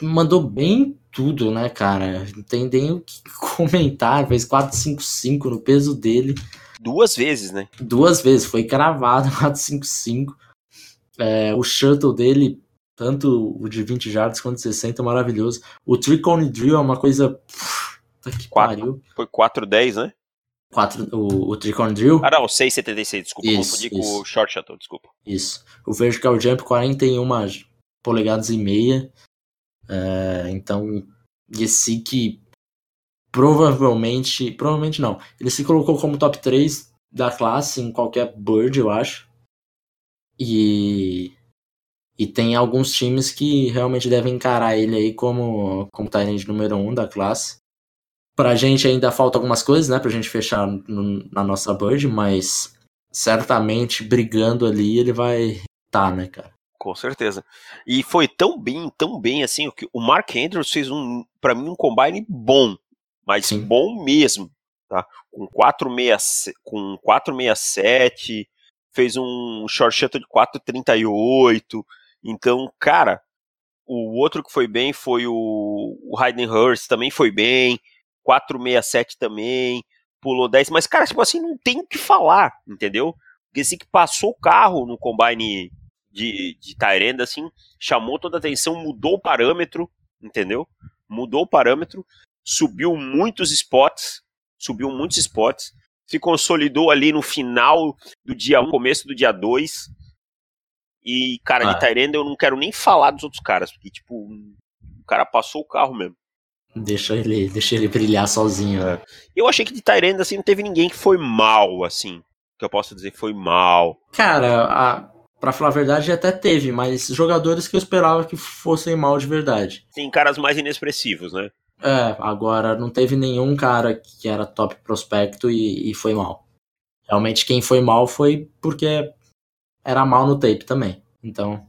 Mandou bem tudo, né, cara? Não tem nem o que comentar. Fez 455 no peso dele. Duas vezes, né? Duas vezes. Foi cravado 455. É, o shuttle dele Tanto o de 20 jardas quanto 60 é maravilhoso. O Tricone Drill é uma coisa. Puta que Quatro. pariu. Foi 4-10, né? Quatro, o, o Tricone Drill. Ah, não, 6,76, desculpa, Isso, confundi com isso. o Short Shuttle, desculpa. Isso. O Vertical Jump 41 polegadas e meia. É, então, esse que provavelmente. Provavelmente não. Ele se colocou como top 3 da classe em qualquer bird, eu acho. E. E tem alguns times que realmente devem encarar ele aí como, como Tyrant número 1 da classe. Pra gente ainda falta algumas coisas, né? Pra gente fechar no- na nossa bird, mas certamente brigando ali ele vai tá, né, cara? Com certeza. E foi tão bem, tão bem assim, o que o Mark Andrews fez um, para mim um combine bom, mas Sim. bom mesmo, tá? Com 467, com 467, fez um short shuttle de 438. Então, cara, o outro que foi bem foi o, o Hayden Hurst, também foi bem, 467 também, pulou 10, mas cara, tipo assim, não tem o que falar, entendeu? Porque esse que passou o carro no combine de, de Tyrande, assim, chamou toda a atenção, mudou o parâmetro, entendeu? Mudou o parâmetro, subiu muitos spots, subiu muitos spots, se consolidou ali no final do dia 1, começo do dia 2. E, cara, Ah. de Tyrande eu não quero nem falar dos outros caras, porque, tipo, o cara passou o carro mesmo. Deixa ele, deixa ele brilhar sozinho. né? Eu achei que de Tyrande, assim, não teve ninguém que foi mal, assim, que eu posso dizer que foi mal. Cara, a, pra falar a verdade, até teve, mas jogadores que eu esperava que fossem mal de verdade. Tem caras mais inexpressivos, né? É, agora não teve nenhum cara que era top prospecto e, e foi mal. Realmente quem foi mal foi porque era mal no tape também. Então,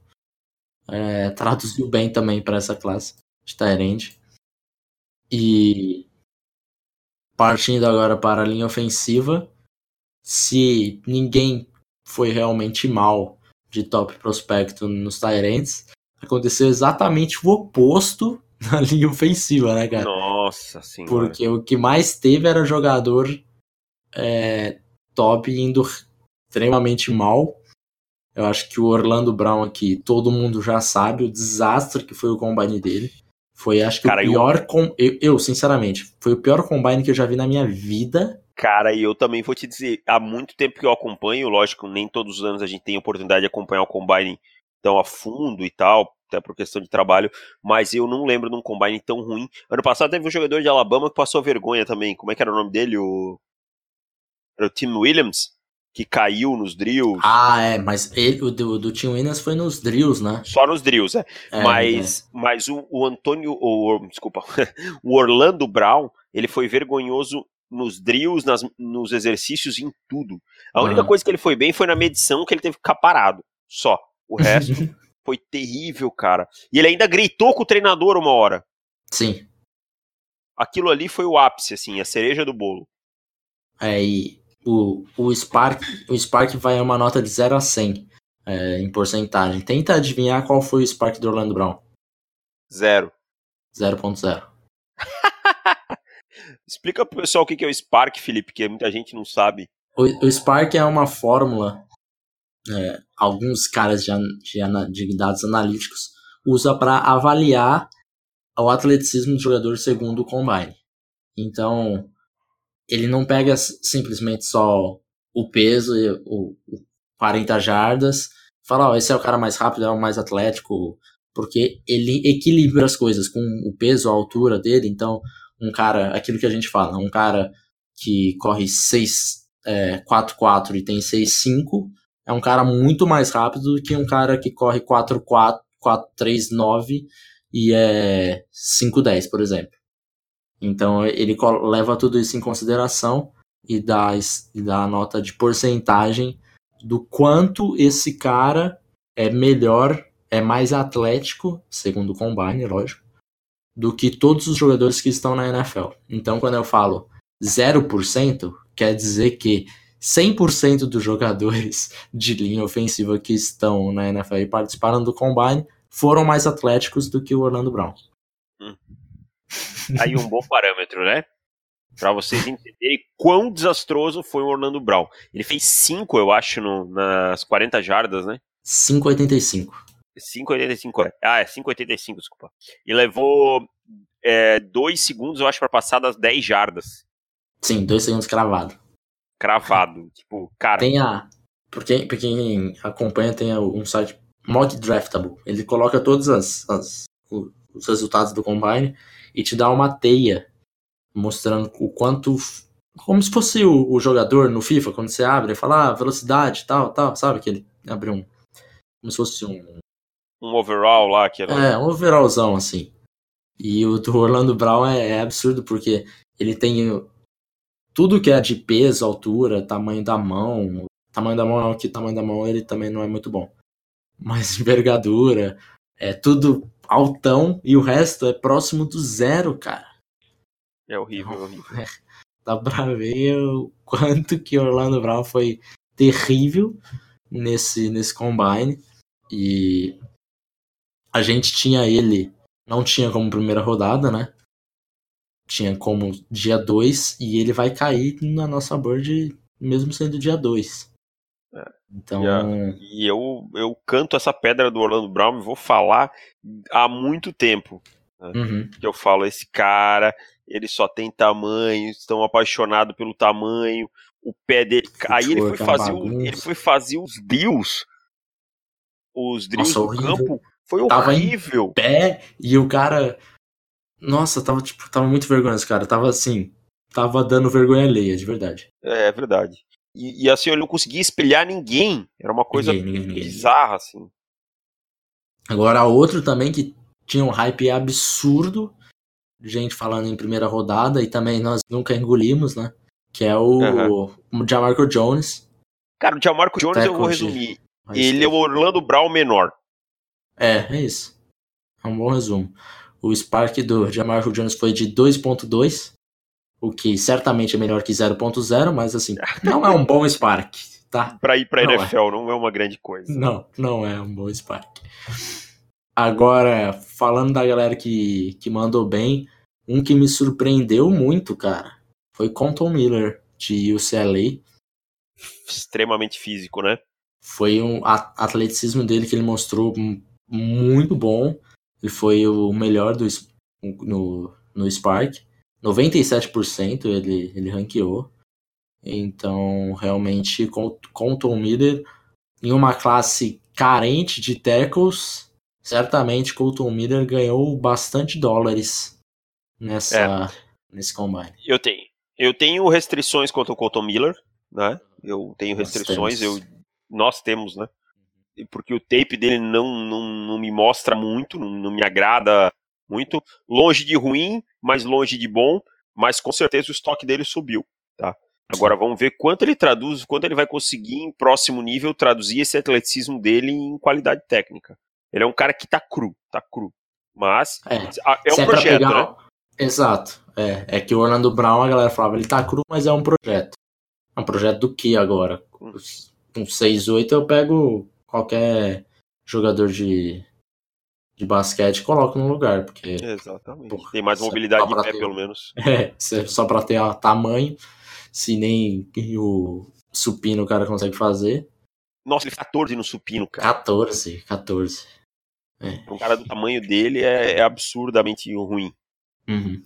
é, traduziu bem também para essa classe de Tyrande. E partindo agora para a linha ofensiva, se ninguém foi realmente mal de top prospecto nos Tyrants, aconteceu exatamente o oposto na linha ofensiva, né, cara? Nossa senhora. Porque o que mais teve era jogador é, top indo extremamente mal. Eu acho que o Orlando Brown aqui, todo mundo já sabe o desastre que foi o combine dele. Foi, acho que, Cara, o eu- pior. Com... Eu, eu, sinceramente, foi o pior combine que eu já vi na minha vida. Cara, e eu também vou te dizer, há muito tempo que eu acompanho, lógico, nem todos os anos a gente tem a oportunidade de acompanhar o Combine tão a fundo e tal, até por questão de trabalho, mas eu não lembro de um Combine tão ruim. Ano passado teve um jogador de Alabama que passou vergonha também, como é que era o nome dele? O... Era o Tim Williams, que caiu nos drills, Ah, é, mas ele, o do, do Tim Williams foi nos drills, né? só nos drills, é. É, mas, mas o, o Antônio, o, desculpa, o Orlando Brown, ele foi vergonhoso nos drills, nas, nos exercícios, em tudo. A única Aham. coisa que ele foi bem foi na medição que ele teve que ficar parado. Só. O resto foi terrível, cara. E ele ainda gritou com o treinador uma hora. Sim. Aquilo ali foi o ápice, assim, a cereja do bolo. É, e o, o, Spark, o Spark vai a uma nota de 0 a 100 é, em porcentagem. Tenta adivinhar qual foi o Spark do Orlando Brown. Zero. 0.0. Explica pro pessoal o que é o Spark, Felipe, que muita gente não sabe. O, o Spark é uma fórmula, é, alguns caras de, de, de dados analíticos usa para avaliar o atleticismo do jogador segundo o combine. Então, ele não pega simplesmente só o peso e o, o 40 jardas, fala, ó, esse é o cara mais rápido, é o mais atlético, porque ele equilibra as coisas com o peso, a altura dele, então um cara, aquilo que a gente fala, um cara que corre 6 é, 4-4 e tem 6-5, é um cara muito mais rápido do que um cara que corre 4-4, 4-3-9 e é 5-10, por exemplo. Então ele leva tudo isso em consideração e dá, e dá a nota de porcentagem do quanto esse cara é melhor, é mais atlético, segundo o Combine, lógico, do que todos os jogadores que estão na NFL. Então quando eu falo 0%, quer dizer que 100% dos jogadores de linha ofensiva que estão na NFL e participaram do Combine foram mais atléticos do que o Orlando Brown. Aí um bom parâmetro, né? Pra vocês entenderem quão desastroso foi o Orlando Brown. Ele fez 5, eu acho, no- nas 40 jardas, né? 5,85. 5,85 é. Ah, é 5,85, desculpa. E levou é, dois segundos, eu acho, para passar das 10 jardas. Sim, dois segundos cravado. Cravado. tipo, cara. Tem a. Por quem, por quem acompanha, tem um site Mock Draftable. Ele coloca todos as, as, os resultados do combine e te dá uma teia mostrando o quanto. Como se fosse o, o jogador no FIFA, quando você abre fala ah, velocidade tal, tal, sabe? Que ele abre um. Como se fosse um. Um overall lá que era. É, um overallzão assim. E o do Orlando Brown é, é absurdo porque ele tem tudo que é de peso, altura, tamanho da mão. Tamanho da mão, que tamanho da mão ele também não é muito bom. Mas envergadura, é tudo altão e o resto é próximo do zero, cara. É horrível, é horrível. É, dá pra ver o quanto que Orlando Brown foi terrível nesse, nesse combine. E a gente tinha ele, não tinha como primeira rodada, né? Tinha como dia 2 e ele vai cair na nossa board mesmo sendo dia 2. É. Então... E, eu, eu canto essa pedra do Orlando Brown e vou falar há muito tempo. Né? Uhum. Que eu falo, esse cara, ele só tem tamanho, estão apaixonados pelo tamanho, o pé dele. Aí ele foi, fazer o, ele foi fazer os drills. Os drills Nossa, do campo. Foi horrível. Tava em pé e o cara. Nossa, tava, tipo, tava muito vergonhoso, cara. Tava assim. Tava dando vergonha alheia, de verdade. É, é verdade. E, e, assim, eu não conseguia espelhar ninguém. Era uma coisa ninguém, ninguém, bizarra, assim. Agora, outro também que tinha um hype absurdo gente falando em primeira rodada e também nós nunca engolimos, né? Que é o, uhum. o Jamarco Jones. Cara, o Jamarco Jones eu vou resumir. Ele é o Orlando Brown menor. É, é isso. É um bom resumo. O Spark do Jamarco Jones foi de 2.2, o que certamente é melhor que 0.0, mas assim, não é um bom Spark, tá? Pra ir pra não NFL é. não é uma grande coisa. Não, não é um bom Spark. Agora, falando da galera que, que mandou bem, um que me surpreendeu muito, cara, foi Compton Miller, de UCLA. Extremamente físico, né? Foi um atleticismo dele que ele mostrou muito bom. Ele foi o melhor do, no, no Spark. 97% ele, ele ranqueou. Então, realmente, Compton Miller, em uma classe carente de tackles, certamente Colton Miller ganhou bastante dólares nessa, é. nesse combine. Eu tenho. Eu tenho restrições quanto ao Colton Miller, né? Eu tenho restrições, nós eu, nós temos, né? Porque o tape dele não, não, não me mostra muito, não, não me agrada muito. Longe de ruim, mas longe de bom, mas com certeza o estoque dele subiu, tá? Agora vamos ver quanto ele traduz, quanto ele vai conseguir em próximo nível traduzir esse atleticismo dele em qualidade técnica. Ele é um cara que tá cru, tá cru. Mas é, é um é projeto, pegar... né? Exato. É, é que o Orlando Brown, a galera falava, ele tá cru, mas é um projeto. É um projeto do que agora? Com 6-8 eu pego qualquer jogador de, de basquete coloco no lugar, porque... Exatamente. Porra, Tem mais mobilidade de pé, ter, pelo menos. É, só pra ter tamanho, se nem o supino o cara consegue fazer. Nossa, ele 14 no supino, cara. 14, 14. É. Um cara do tamanho dele é, é absurdamente ruim. Uhum.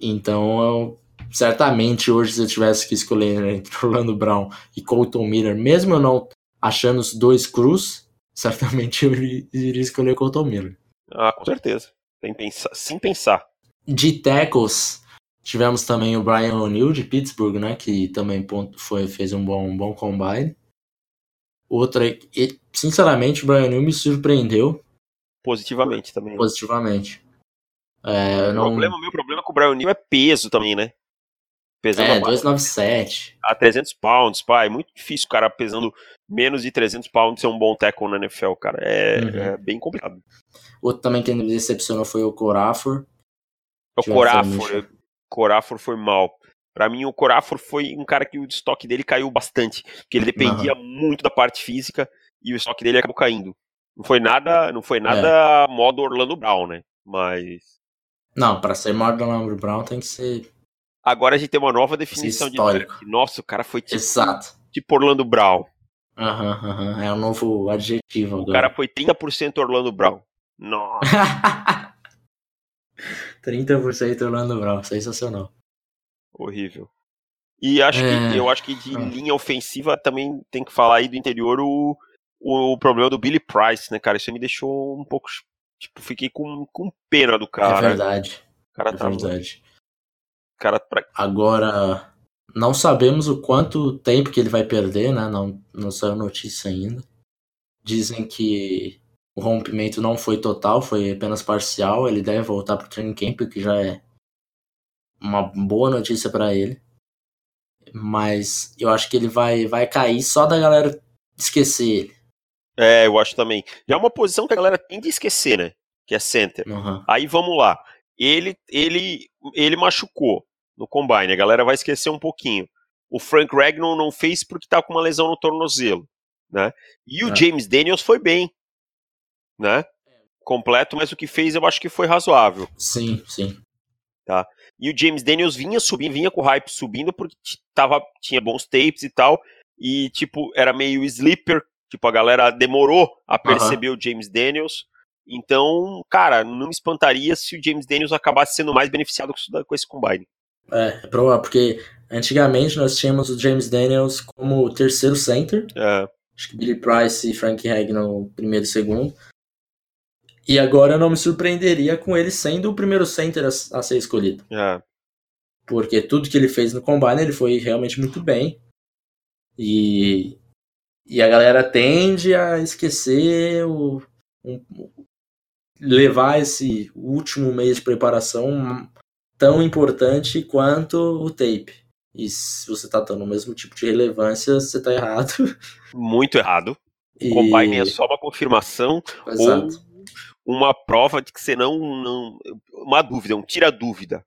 Então, eu, certamente hoje, se eu tivesse que escolher entre Orlando Brown e Colton Miller, mesmo eu não achando os dois cruz, certamente eu iria escolher Colton Miller. Ah, com certeza. Sem pensar. Sem pensar. De tackles, tivemos também o Brian O'Neill de Pittsburgh, né? Que também foi, fez um bom, um bom combine. Outra, e, sinceramente, o Brian O'Neill me surpreendeu Positivamente também. Positivamente. É, não... o problema, meu problema com o Brian Neal é peso também, né? Pesando é, 297. A 300 pounds, pai. É muito difícil o cara pesando menos de 300 pounds ser um bom tackle na NFL, cara. É, uhum. é bem complicado. Outro também que me decepcionou foi o Corafor. O Corafor. Corafor foi mal. Para mim, o Corafor foi um cara que o estoque dele caiu bastante. Porque ele dependia uhum. muito da parte física e o estoque dele acabou caindo. Não foi nada, não foi nada é. modo Orlando Brown, né? Mas. Não, para ser modo Orlando Brown tem que ser. Agora a gente tem uma nova definição histórico. de. Nossa, o cara foi tipo, Exato. tipo Orlando Brown. Aham, aham. É um novo adjetivo O agora. cara foi 30% Orlando Brown. Nossa. 30% Orlando Brown, sensacional. Horrível. E acho É. que eu acho que de Ah. linha ofensiva também tem que falar aí do interior o, o, problema do Billy Price, né, cara? Isso me deixou um pouco. Tipo, fiquei com, com pena do é cara. verdade, o cara é tá. verdade. O cara pra- Agora, não sabemos o quanto tempo que ele vai perder, né? Não, não saiu notícia ainda. Dizem que o rompimento não foi total, foi apenas parcial. Ele deve voltar pro training camp, o que já é uma boa notícia pra ele. Mas eu acho que ele vai, vai cair só da galera esquecer ele. É, eu acho também. Já é uma posição que a galera tem de esquecer, né? Que é center. Uhum. Aí vamos lá. Ele, ele, ele machucou no combine. A galera vai esquecer um pouquinho. O Frank Ragnon não fez porque tá com uma lesão no tornozelo, né? E o É. James Daniels foi bem, né? Completo, mas o que fez eu acho que foi razoável. Sim, sim. E o James Daniels vinha subindo, vinha com o hype subindo porque tava, tinha bons tapes e tal. E, tipo, era meio sleeper. Tipo, a galera demorou a perceber o James Daniels. Então, cara, não me espantaria se o James Daniels acabasse sendo mais beneficiado com esse combine. É, é provável, porque antigamente nós tínhamos o James Daniels como o terceiro center. É, Acho que Billy Price e Frank Ragnow primeiro e segundo. E agora eu não me surpreenderia com ele sendo o primeiro center a, a ser escolhido. é. Porque tudo que ele fez no Combine, ele foi realmente muito bem. E, e a galera tende a esquecer o, um- levar esse último mês de preparação tão importante quanto o tape. E se você tá dando o mesmo tipo de relevância, você tá errado. Muito errado. O E- combine é só uma confirmação Exato. ou uma prova de que você não. não uma dúvida, um tira-dúvida.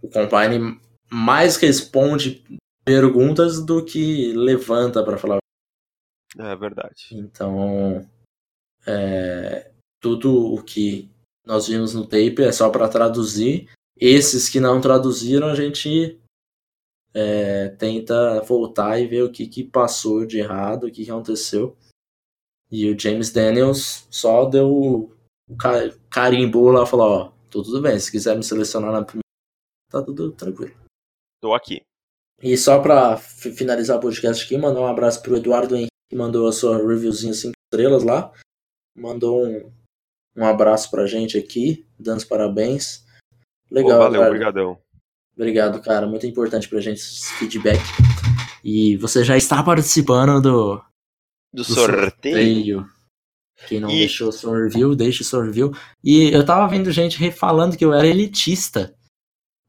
o Combine mais responde perguntas do que levanta para falar. É verdade. Então, é, tudo o que nós vimos no tape é só para traduzir. Esses que não traduziram, a gente é, tenta voltar e ver o que, que passou de errado, o que, que aconteceu. E o James Daniels só deu o ca- carimbou lá e falou: Ó, tô tudo bem, se quiser me selecionar na primeira, tá tudo tranquilo. Tô aqui. E só pra fi- finalizar o podcast aqui, mandar um abraço pro Eduardo Henrique, que mandou a sua reviewzinha 5 estrelas lá. Mandou um, um abraço pra gente aqui, dando os parabéns. Legal, valeu, cara. obrigadão. Obrigado, cara. Muito importante pra gente esse feedback. E você já está participando do, Do do sorteio. Quem não E- deixou seu review, deixe seu review. E eu tava vendo gente falando que eu era elitista.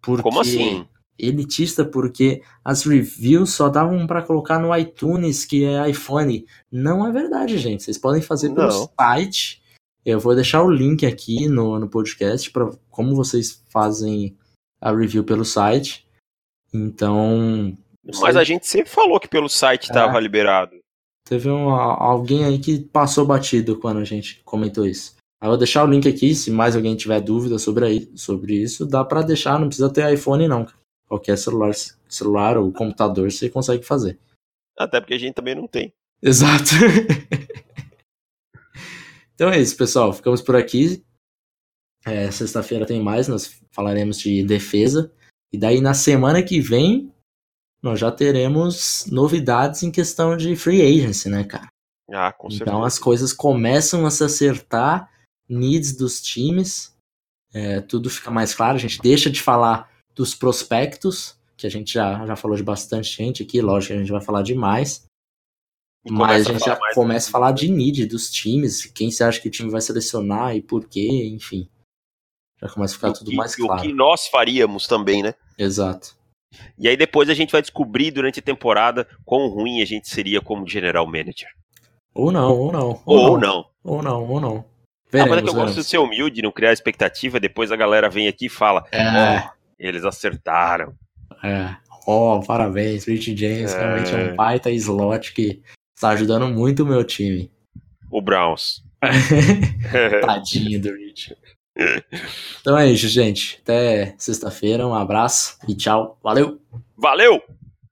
Porque... Como assim? elitista porque as reviews só davam pra colocar no iTunes, que é iPhone. Não é verdade, gente. Vocês podem fazer pelo Não. site. Eu vou deixar o link aqui no, no podcast para como vocês fazem a review pelo site. Então, Mas a gente sempre falou que pelo site É. tava liberado. teve um, alguém aí que passou batido quando a gente comentou isso. Aí eu vou deixar o link aqui, se mais alguém tiver dúvida sobre, aí, sobre isso, dá pra deixar, não precisa ter iPhone não. Qualquer celular, celular ou computador você consegue fazer. Até porque a gente também não tem. Exato. então é isso, pessoal. Ficamos por aqui. É, Sexta-feira tem mais, nós falaremos de defesa. E daí na semana que vem nós já teremos novidades em questão de free agency, né, cara? Ah, com certeza. Então as coisas começam a se acertar, needs dos times, é, tudo fica mais claro. A gente deixa de falar dos prospectos, que a gente já, já falou de bastante gente aqui, lógico que a gente vai falar demais. Mas a gente já começa a do- falar de need dos times, quem você acha que o time vai selecionar e por quê, enfim. Já começa a ficar tudo que- mais O que claro. nós faríamos também, né? Exato. E aí depois a gente vai descobrir durante a temporada quão ruim a gente seria como general manager. Ou não, ou não. Ou não. Ou não, ou não. Ah, Veremos, mas é que eu gosto de veremos. ser humilde, não criar expectativa, depois a galera vem aqui e fala, É, "Ó, eles acertaram. é. Ó, parabéns, Rich James É. realmente é um baita slot que está ajudando muito o meu time. O Browns. Tadinho do Rich. Então é isso, gente. Até sexta-feira. Um abraço e tchau. Valeu! Valeu!